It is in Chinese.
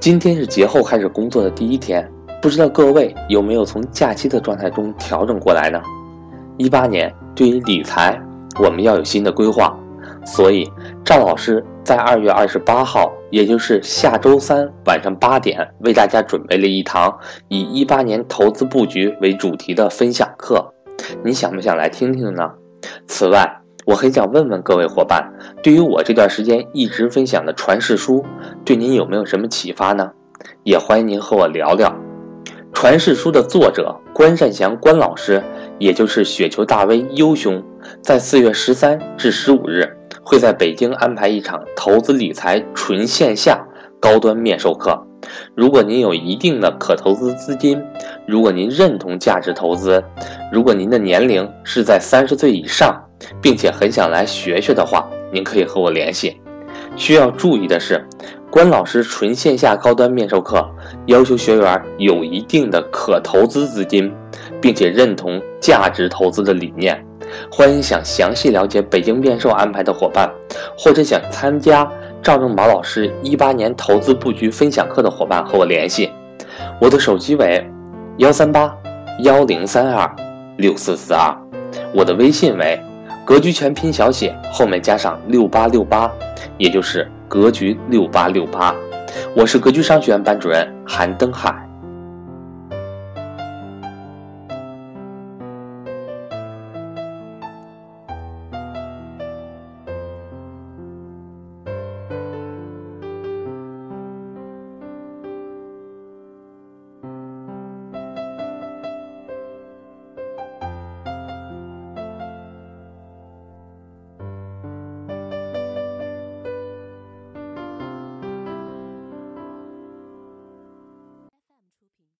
今天是节后开始工作的第一天，不知道各位有没有从假期的状态中调整过来呢？一八年对于理财，我们要有新的规划，所以赵老师在二月二十八号，也就是下周三晚上八点，为大家准备了一堂以一八年投资布局为主题的分享课，你想不想来听听呢？此外，我很想问问各位伙伴，对于我这段时间一直分享的传世书，对您有没有什么启发呢？也欢迎您和我聊聊。传世书的作者关善祥关老师，也就是雪球大 V 优兄，在四月十三至十五日会在北京安排一场投资理财纯线下高端面授课。如果您有一定的可投资资金，如果您认同价值投资，如果您的年龄是在三十岁以上。并且很想来学学的话，您可以和我联系。需要注意的是，关老师纯线下高端面授课要求学员有一定的可投资资金，并且认同价值投资的理念。欢迎想详细了解北京面授安排的伙伴，或者想参加赵正宝老师一八年投资布局分享课的伙伴和我联系。我的手机为幺三八幺零三二六四四二，我的微信为。格局全拼小写，后面加上六八六八，也就是格局六八六八。我是格局商学院班主任韩登海。